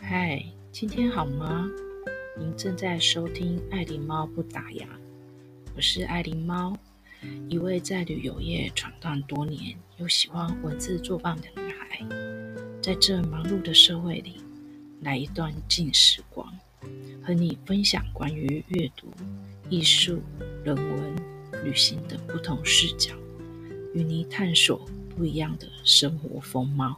嗨，今天好吗？您正在收听爱狸猫不打烊，我是爱狸猫，一位在旅游业闯荡多年又喜欢文字作伴的女孩。在这忙碌的社会里，来一段静时光，和你分享关于阅读、艺术、人文、旅行的不同视角，与你探索不一样的生活风貌。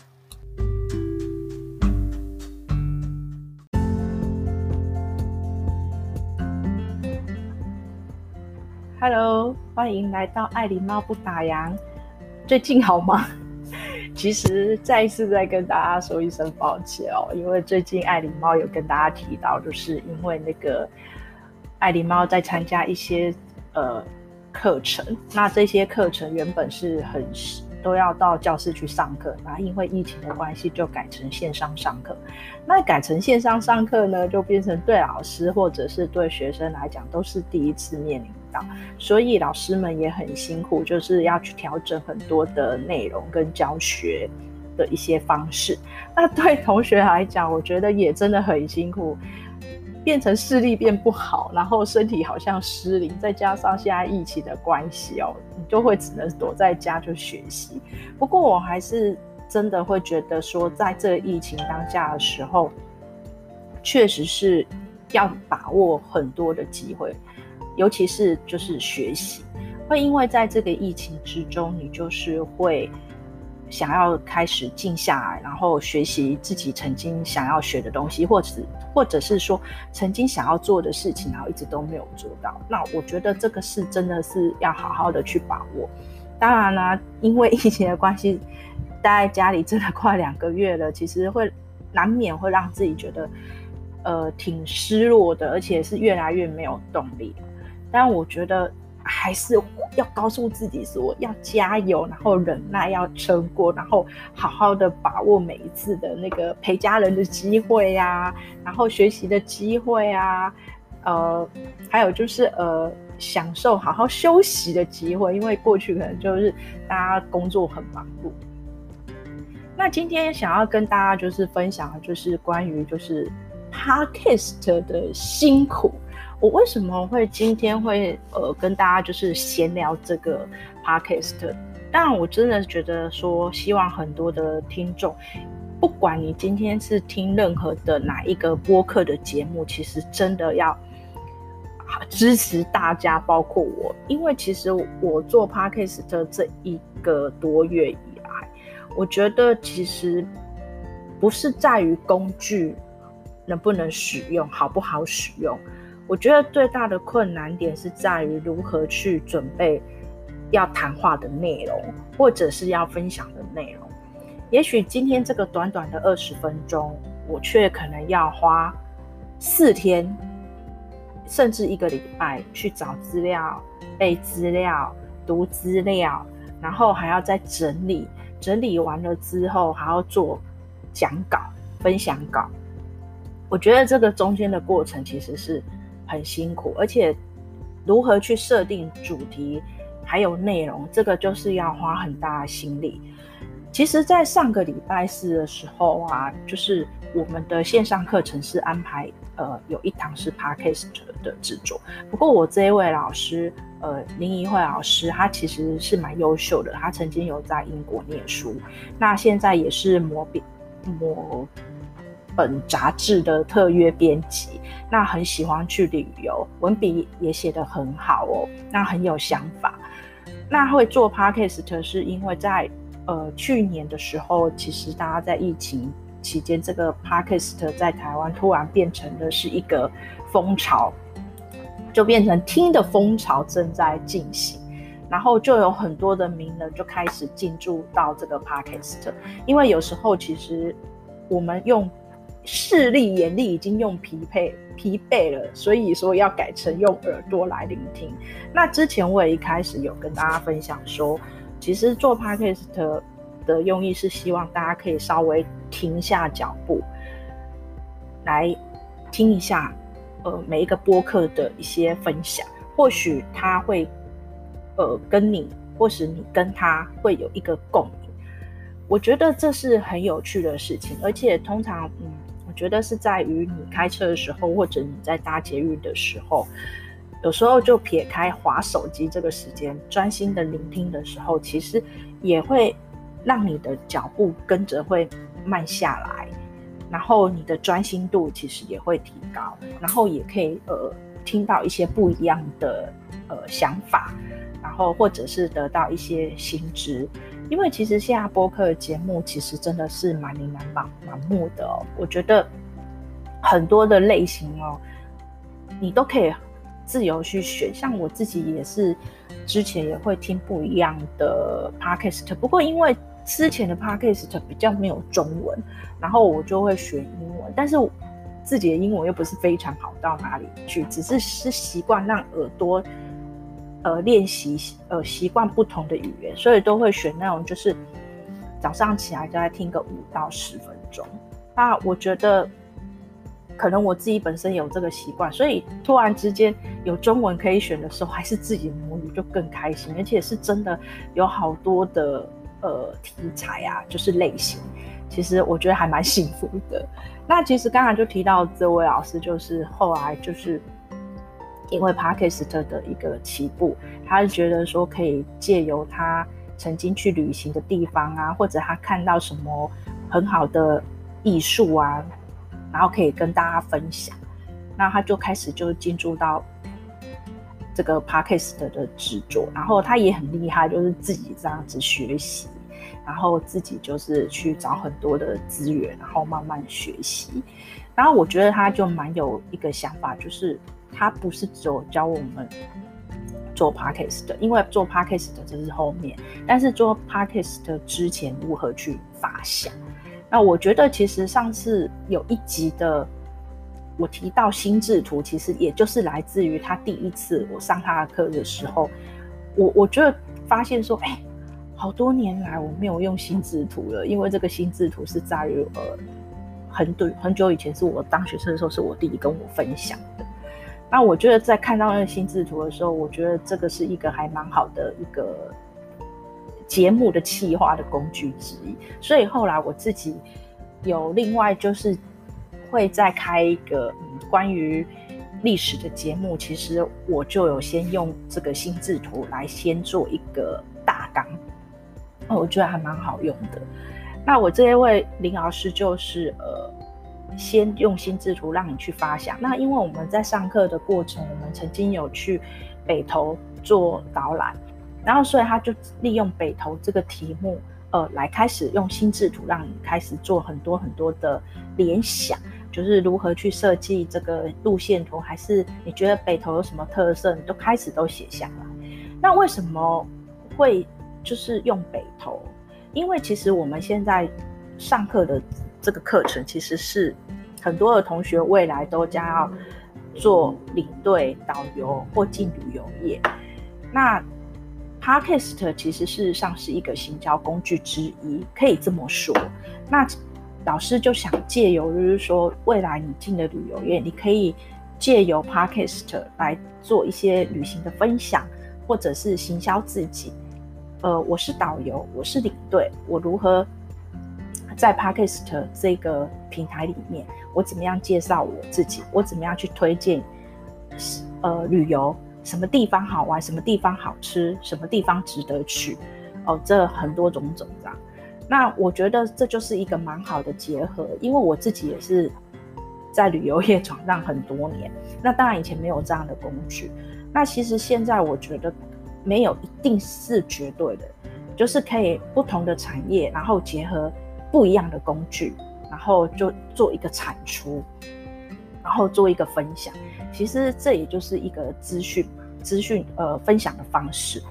Hello，欢迎来到爱狸猫不打烊。最近好吗？其实再一次再跟大家说一声抱歉哦，因为最近爱狸猫有跟大家提到，就是因为那个爱狸猫在参加一些呃课程，那这些课程原本是很都要到教室去上课，那因为疫情的关系就改成线上上课。那改成线上上课呢，就变成对老师或者是对学生来讲都是第一次面临到。所以老师们也很辛苦，就是要去调整很多的内容跟教学的一些方式。那对同学来讲，我觉得也真的很辛苦，变成视力变不好，然后身体好像失灵，再加上现在疫情的关系哦，你就会只能躲在家就学习。不过我还是真的会觉得说，在这疫情当下的时候，确实是要把握很多的机会。尤其是就是学习，会因为在这个疫情之中，你就是会想要开始静下来，然后学习自己曾经想要学的东西，或者或者是说曾经想要做的事情，然后一直都没有做到。那我觉得这个事真的是要好好的去把握。当然啦，因为疫情的关系，待在家里真的快两个月了，其实会难免会让自己觉得呃挺失落的，而且是越来越没有动力。但我觉得还是要告诉自己说要加油，然后忍耐，要撑过，然后好好的把握每一次的那个陪家人的机会呀，然后学习的机会啊，呃，还有就是呃，享受好好休息的机会，因为过去可能就是大家工作很忙碌。那今天想要跟大家就是分享的就是关于就是 Podcast 的辛苦。我为什么会今天会呃跟大家就是闲聊这个 podcast？但，我真的觉得说，希望很多的听众，不管你今天是听任何的哪一个播客的节目，其实真的要支持大家，包括我，因为其实我做 podcast 这一个多月以来，我觉得其实不是在于工具能不能使用，好不好使用。我觉得最大的困难点是在于如何去准备要谈话的内容，或者是要分享的内容。也许今天这个短短的二十分钟，我却可能要花四天，甚至一个礼拜去找资料、背资料、读资料，然后还要再整理。整理完了之后，还要做讲稿、分享稿。我觉得这个中间的过程其实是。很辛苦，而且如何去设定主题，还有内容，这个就是要花很大的心力。其实，在上个礼拜四的时候啊，就是我们的线上课程是安排，呃，有一堂是 Podcast 的制作。不过，我这一位老师，呃，林怡慧老师，他其实是蛮优秀的，他曾经有在英国念书，那现在也是某笔某本杂志的特约编辑。那很喜欢去旅游，文笔也写得很好哦。那很有想法。那会做 Podcast 是因为在呃去年的时候，其实大家在疫情期间，这个 Podcast 在台湾突然变成的是一个风潮，就变成听的风潮正在进行，然后就有很多的名人就开始进驻到这个 Podcast，因为有时候其实我们用。视力、眼力已经用疲惫疲惫了，所以说要改成用耳朵来聆听。那之前我也一开始有跟大家分享说，其实做 podcast 的用意是希望大家可以稍微停下脚步，来听一下，呃，每一个播客的一些分享，或许他会，呃，跟你，或是你跟他会有一个共鸣。我觉得这是很有趣的事情，而且通常，嗯。我觉得是在于你开车的时候，或者你在搭捷运的时候，有时候就撇开滑手机这个时间，专心的聆听的时候，其实也会让你的脚步跟着会慢下来，然后你的专心度其实也会提高，然后也可以呃听到一些不一样的呃想法，然后或者是得到一些新知。因为其实现在播客的节目其实真的是蛮琳琅满满目的哦，我觉得很多的类型哦，你都可以自由去选。像我自己也是之前也会听不一样的 podcast，不过因为之前的 podcast 比较没有中文，然后我就会学英文，但是自己的英文又不是非常好到哪里去，只是是习惯让耳朵。呃，练习呃习惯不同的语言，所以都会选那种就是早上起来就来听个五到十分钟。那我觉得可能我自己本身有这个习惯，所以突然之间有中文可以选的时候，还是自己的母语就更开心，而且是真的有好多的呃题材啊，就是类型，其实我觉得还蛮幸福的。那其实刚才就提到这位老师，就是后来就是。因为 Podcast 的一个起步，他是觉得说可以借由他曾经去旅行的地方啊，或者他看到什么很好的艺术啊，然后可以跟大家分享。那他就开始就进入到这个 Podcast 的制作，然后他也很厉害，就是自己这样子学习，然后自己就是去找很多的资源，然后慢慢学习。然后我觉得他就蛮有一个想法，就是。他不是只有教我们做 podcast 的，因为做 podcast 的这是后面，但是做 podcast 之前如何去发想？那我觉得其实上次有一集的我提到心智图，其实也就是来自于他第一次我上他的课的时候，我我觉得发现说，哎，好多年来我没有用心智图了，因为这个心智图是在于呃很对很久以前是我当学生的时候，是我弟弟跟我分享。那我觉得在看到那个心智图的时候，我觉得这个是一个还蛮好的一个节目的企划的工具之一。所以后来我自己有另外就是会再开一个嗯关于历史的节目，其实我就有先用这个心智图来先做一个大纲，那我觉得还蛮好用的。那我这一位林老师就是呃。先用心智图让你去发想。那因为我们在上课的过程，我们曾经有去北投做导览，然后所以他就利用北投这个题目，呃，来开始用心智图让你开始做很多很多的联想，就是如何去设计这个路线图，还是你觉得北投有什么特色，你都开始都写下来。那为什么会就是用北投？因为其实我们现在上课的。这个课程其实是很多的同学未来都将要做领队、导游或进旅游业。那 Podcast 其实事实上是一个行销工具之一，可以这么说。那老师就想借由，就是说未来你进了旅游业，你可以借由 Podcast 来做一些旅行的分享，或者是行销自己。呃，我是导游，我是领队，我如何？在 Podcast 这个平台里面，我怎么样介绍我自己？我怎么样去推荐？呃，旅游什么地方好玩？什么地方好吃？什么地方值得去？哦，这很多种种这样。那我觉得这就是一个蛮好的结合，因为我自己也是在旅游业闯荡很多年。那当然以前没有这样的工具。那其实现在我觉得没有一定是绝对的，就是可以不同的产业，然后结合。不一样的工具，然后就做一个产出，然后做一个分享。其实这也就是一个资讯资讯呃分享的方式。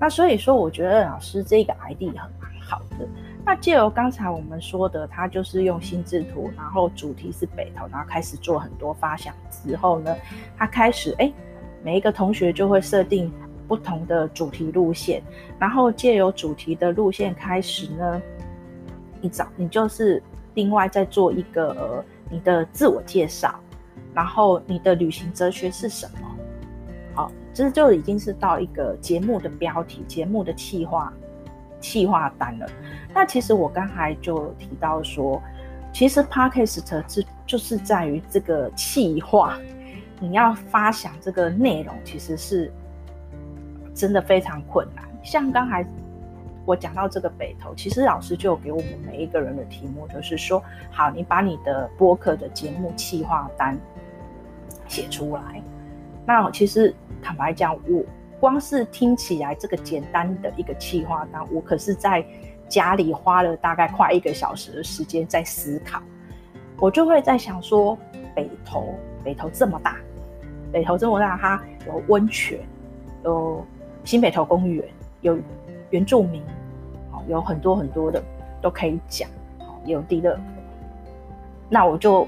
那所以说，我觉得老师这个 ID 很蛮好的。那借由刚才我们说的，他就是用心智图，然后主题是北投，然后开始做很多发想之后呢，他开始哎，每一个同学就会设定不同的主题路线，然后借由主题的路线开始呢。你找你就是另外再做一个你的自我介绍，然后你的旅行哲学是什么？好，这就已经是到一个节目的标题、节目的企划、企划单了。那其实我刚才就提到说，其实 Podcast 是就是在于这个企划，你要发想这个内容，其实是真的非常困难。像刚才我讲到这个北投，其实老师就给我们每一个人的题目，就是说，好，你把你的播客的节目企划单写出来。那其实坦白讲，我光是听起来这个简单的一个企划单，我可是在家里花了大概快一个小时的时间在思考。我就会在想说，北投，北投这么大，北投这么大，它有温泉，有新北投公园。有原住民，有很多很多的都可以讲，有地乐，那我就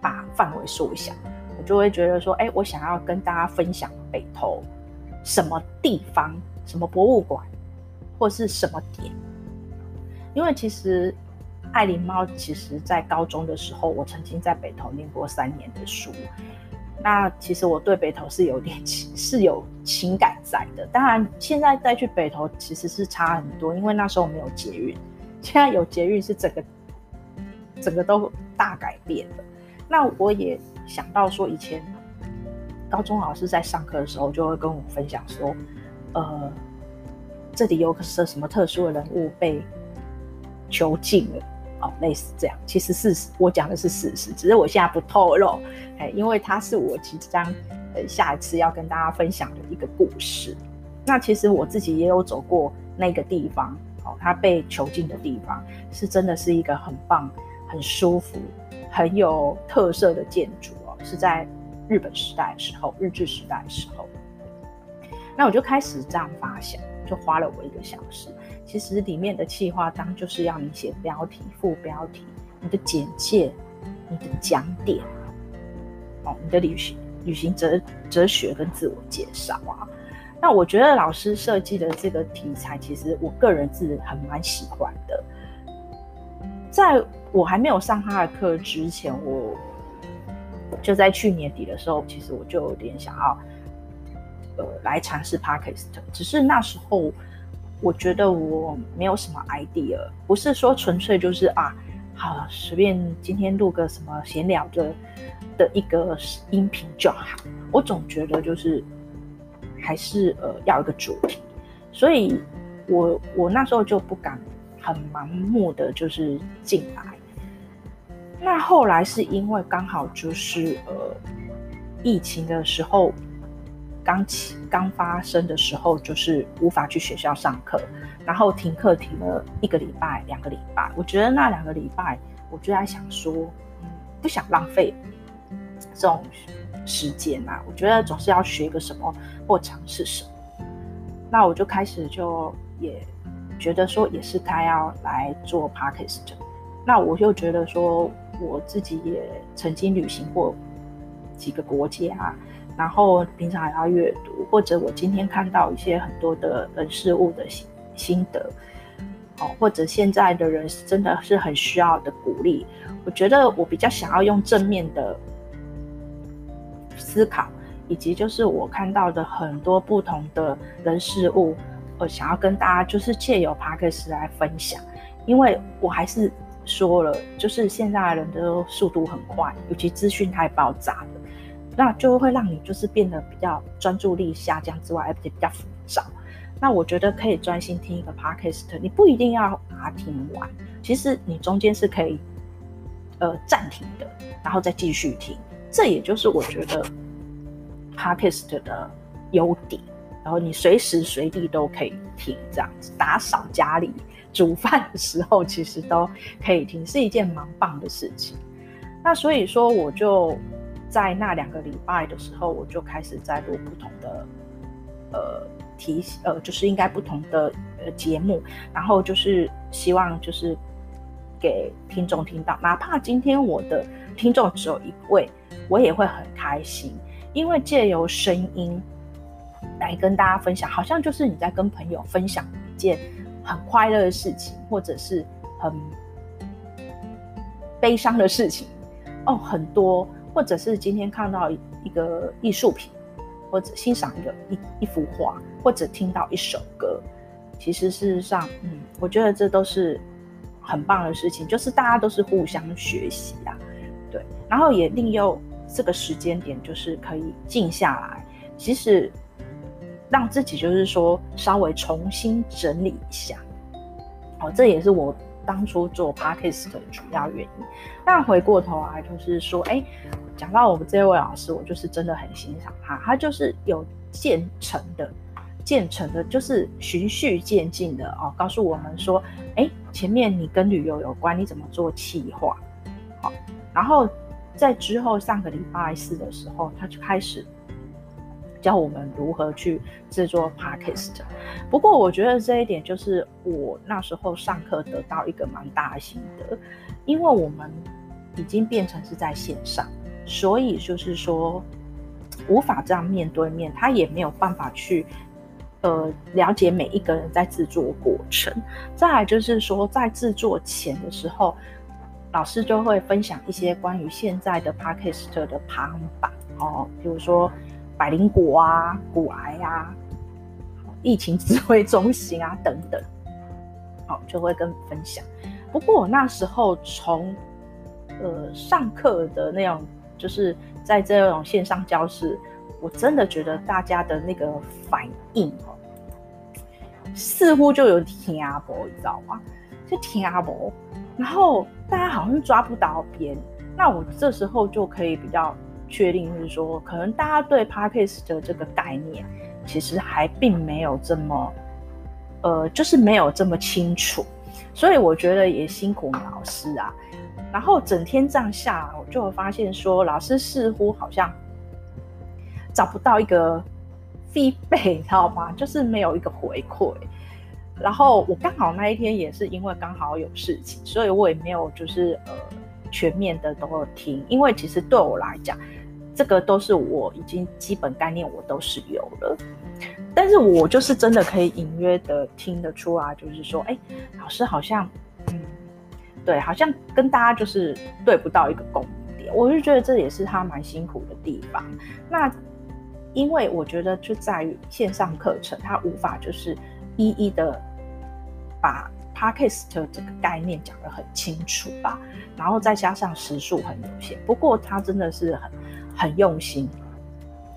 把范围缩小，我就会觉得说，哎，我想要跟大家分享北投什么地方，什么博物馆，或是什么点，因为其实爱琳猫，其实在高中的时候，我曾经在北投念过三年的书。那其实我对北投是有点情，是有情感在的。当然，现在再去北投其实是差很多，因为那时候没有捷运，现在有捷运是整个整个都大改变了。那我也想到说，以前高中老师在上课的时候就会跟我分享说，呃，这里有个是什么特殊的人物被囚禁了。哦，类似这样，其实事实我讲的是事实，只是我现在不透露，哎，因为它是我即将呃下一次要跟大家分享的一个故事。那其实我自己也有走过那个地方，哦，他被囚禁的地方，是真的是一个很棒、很舒服、很有特色的建筑哦，是在日本时代的时候，日治时代的时候。那我就开始这样发想，就花了我一个小时。其实里面的企划章就是要你写标题、副标题、你的简介、你的讲点，哦，你的旅行旅行哲哲学跟自我介绍啊。那我觉得老师设计的这个题材，其实我个人是很蛮喜欢的。在我还没有上他的课之前，我就在去年底的时候，其实我就有点想要，呃，来尝试 Podcast，只是那时候。我觉得我没有什么 idea，不是说纯粹就是啊，好随便今天录个什么闲聊的的一个音频就好。我总觉得就是还是呃要一个主题，所以我我那时候就不敢很盲目的就是进来。那后来是因为刚好就是呃疫情的时候。刚起刚发生的时候，就是无法去学校上课，然后停课停了一个礼拜、两个礼拜。我觉得那两个礼拜，我就在想说，嗯，不想浪费这种时间啊。我觉得总是要学个什么或尝试什么。那我就开始就也觉得说，也是该要来做 Podcast。那我就觉得说，我自己也曾经旅行过几个国家。然后平常还要阅读，或者我今天看到一些很多的人事物的心心得，哦，或者现在的人真的是很需要的鼓励。我觉得我比较想要用正面的思考，以及就是我看到的很多不同的人事物，我想要跟大家就是借由 Podcast 来分享，因为我还是说了，就是现在人的速度很快，尤其资讯太爆炸了。那就会让你就是变得比较专注力下降之外，而且比较浮躁。那我觉得可以专心听一个 podcast，你不一定要把它听完，其实你中间是可以呃暂停的，然后再继续听。这也就是我觉得 podcast 的优点。然后你随时随地都可以听，这样子打扫家里、煮饭的时候，其实都可以听，是一件蛮棒的事情。那所以说，我就。在那两个礼拜的时候，我就开始在录不同的呃题呃，就是应该不同的呃节目，然后就是希望就是给听众听到，哪怕今天我的听众只有一位，我也会很开心，因为借由声音来跟大家分享，好像就是你在跟朋友分享一件很快乐的事情，或者是很悲伤的事情哦，很多。或者是今天看到一个艺术品，或者欣赏一个一一幅画，或者听到一首歌，其实事实上，嗯，我觉得这都是很棒的事情，就是大家都是互相学习啊，对，然后也利用这个时间点，就是可以静下来，其实让自己就是说稍微重新整理一下，哦，这也是我当初做 Podcast 的主要原因。但回过头来就是说，哎，讲到我们这位老师，我就是真的很欣赏他，他就是有渐成的。渐成的，就是循序渐进的哦，告诉我们说，哎，前面你跟旅游有关，你怎么做企划？好，然后在之后上个礼拜四的时候，他就开始教我们如何去制作 Podcast。不过我觉得这一点就是我那时候上课得到一个蛮大的心得，因为我们已经变成是在线上，所以就是说无法这样面对面，他也没有办法去。呃，了解每一个人在制作过程。再来就是说，在制作前的时候，老师就会分享一些关于现在的 Podcast 的排行榜哦，比如说百灵果啊、骨癌啊、疫情指挥中心啊 等等，好、哦，就会跟分享。不过我那时候从呃上课的那种，就是在这种线上教室。我真的觉得大家的那个反应哦，似乎就有听阿伯，你知道吗？就听阿伯，然后大家好像抓不到边。那我这时候就可以比较确定，是说，可能大家对 Podcast 的这个概念，其实还并没有这么，呃，就是没有这么清楚。所以我觉得也辛苦老师啊。然后整天这样下来，我就会发现说，老师似乎好像。找不到一个 feedback，你知道吗？就是没有一个回馈。然后我刚好那一天也是因为刚好有事情，所以我也没有就是呃全面的都有听。因为其实对我来讲，这个都是我已经基本概念我都是有了。但是我就是真的可以隐约的听得出来，就是说，哎，老师好像，嗯，对，好像跟大家就是对不到一个共点。我就觉得这也是他蛮辛苦的地方。那。因为我觉得就在于线上课程，它无法就是一一的把 Podcast 这个概念讲得很清楚吧，然后再加上时数很有限，不过他真的是很很用心。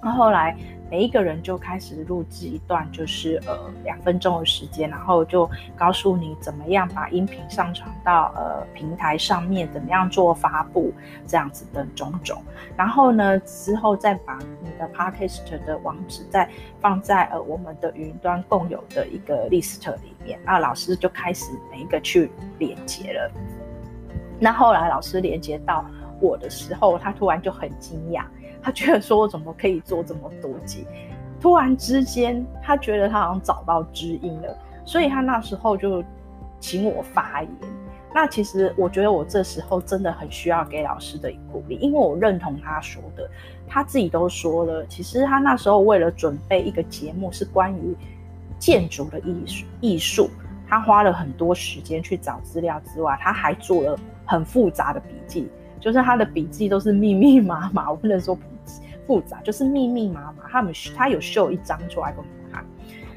那后来。每一个人就开始录制一段，就是呃两分钟的时间，然后就告诉你怎么样把音频上传到呃平台上面，怎么样做发布，这样子的种种。然后呢，之后再把你的 Podcast 的网址再放在呃我们的云端共有的一个 list 里面，那老师就开始每一个去连接了。那后来老师连接到我的时候，他突然就很惊讶。他觉得说，我怎么可以做这么多集？突然之间，他觉得他好像找到知音了，所以他那时候就请我发言。那其实我觉得我这时候真的很需要给老师的鼓励，因为我认同他说的，他自己都说了，其实他那时候为了准备一个节目是关于建筑的艺术艺术，他花了很多时间去找资料之外，他还做了很复杂的笔记，就是他的笔记都是密密麻麻，我不能说。复杂就是密密麻麻，他们他有秀一张出来给我们看，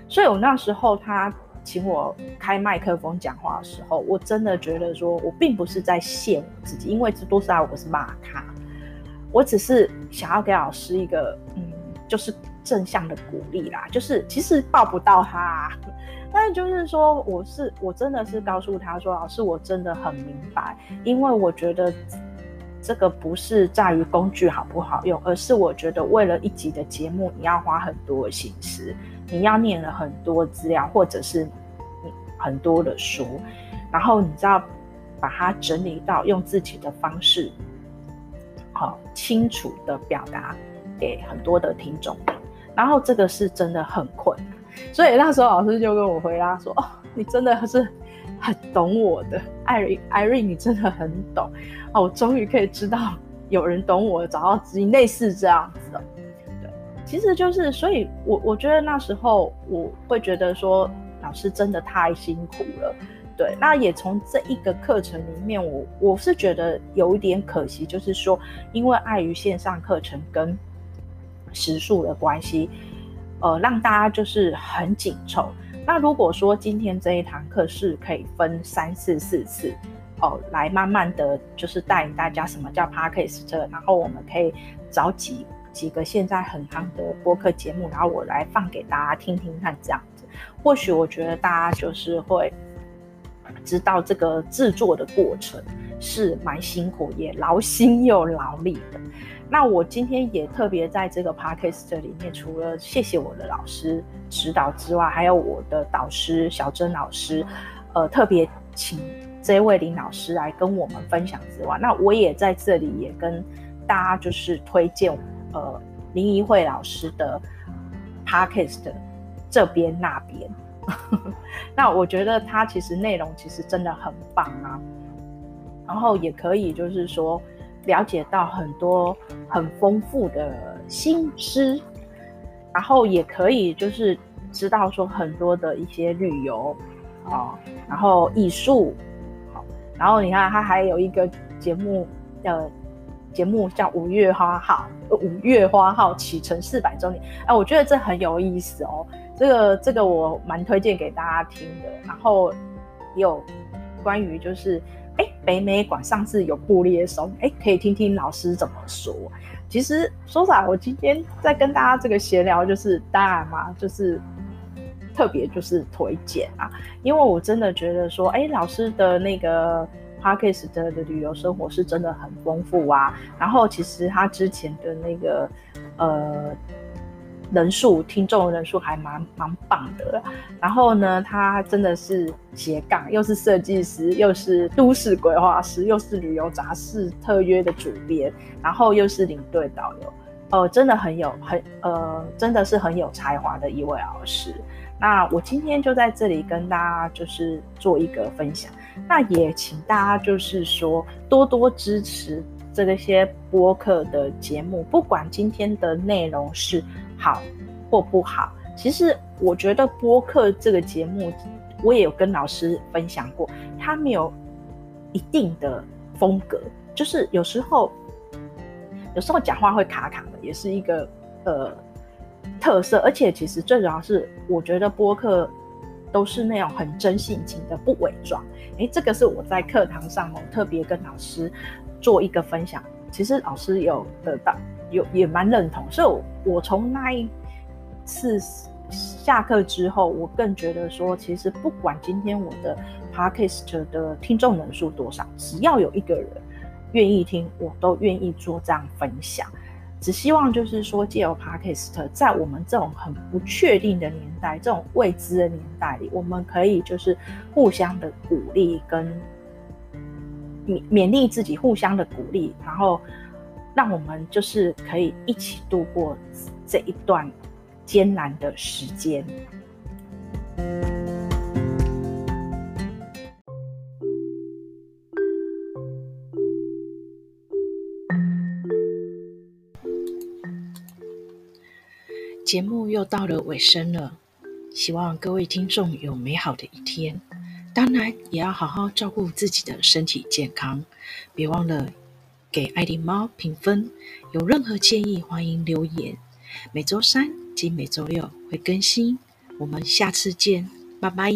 所以我那时候他请我开麦克风讲话的时候，我真的觉得说我并不是在羡我自己，因为这都是在我是骂他，我只是想要给老师一个嗯，就是正向的鼓励啦，就是其实抱不到他，但是就是说我是我真的是告诉他说，老师我真的很明白，因为我觉得。这个不是在于工具好不好用，而是我觉得为了一集的节目，你要花很多的心思，你要念了很多资料，或者是很多的书，然后你知道把它整理到用自己的方式，好清楚的表达给很多的听众，然后这个是真的很困难，所以那时候老师就跟我回答说：“哦，你真的是。”很懂我的艾瑞，艾瑞，你真的很懂啊！我终于可以知道 有人懂我，找到知音，类似这样子的。对，其实就是，所以我我觉得那时候我会觉得说，老师真的太辛苦了。对，那也从这一个课程里面，我我是觉得有一点可惜，就是说，因为碍于线上课程跟时数的关系，呃，让大家就是很紧凑。那如果说今天这一堂课是可以分三四四次哦，来慢慢的就是带领大家什么叫 Podcast，然后我们可以找几几个现在很夯的播客节目，然后我来放给大家听听看，这样子，或许我觉得大家就是会知道这个制作的过程是蛮辛苦，也劳心又劳力的。那我今天也特别在这个 podcast 里面，除了谢谢我的老师指导之外，还有我的导师小珍老师，呃，特别请这位林老师来跟我们分享之外，那我也在这里也跟大家就是推荐，呃，林怡慧老师的 podcast 这边那边，那我觉得他其实内容其实真的很棒啊，然后也可以就是说。了解到很多很丰富的新知，然后也可以就是知道说很多的一些旅游啊，然后艺术，好然后你看他还有一个节目，呃，节目叫《五月花号》，五月花号启程四百周年，哎，我觉得这很有意思哦，这个这个我蛮推荐给大家听的，然后有关于就是。哎，北美馆上次有布列松，哎，可以听听老师怎么说。其实说实话，我今天在跟大家这个闲聊，就是当然嘛，就是特别就是推荐啊，因为我真的觉得说，哎，老师的那个 p a r k e s 的旅游生活是真的很丰富啊。然后其实他之前的那个呃。人数听众人数还蛮蛮棒的，然后呢，他真的是斜杠，又是设计师，又是都市规划师，又是旅游杂志特约的主编，然后又是领队导游，呃，真的很有很呃，真的是很有才华的一位老师。那我今天就在这里跟大家就是做一个分享，那也请大家就是说多多支持这些播客的节目，不管今天的内容是。好或不好，其实我觉得播客这个节目，我也有跟老师分享过，他没有一定的风格，就是有时候有时候讲话会卡卡的，也是一个呃特色。而且其实最主要是，我觉得播客都是那种很真性情的，不伪装。诶，这个是我在课堂上哦特别跟老师做一个分享，其实老师有得到。有也蛮认同，所以我从那一次下课之后，我更觉得说，其实不管今天我的 podcast 的听众人数多少，只要有一个人愿意听，我都愿意做这样分享。只希望就是说，借由 podcast，在我们这种很不确定的年代，这种未知的年代里，我们可以就是互相的鼓励跟勉勉励自己，互相的鼓励，然后。让我们就是可以一起度过这一段艰难的时间。节目又到了尾声了，希望各位听众有美好的一天。当然，也要好好照顾自己的身体健康，别忘了。给爱迪猫评分，有任何建议欢迎留言。每周三及每周六会更新，我们下次见，拜拜。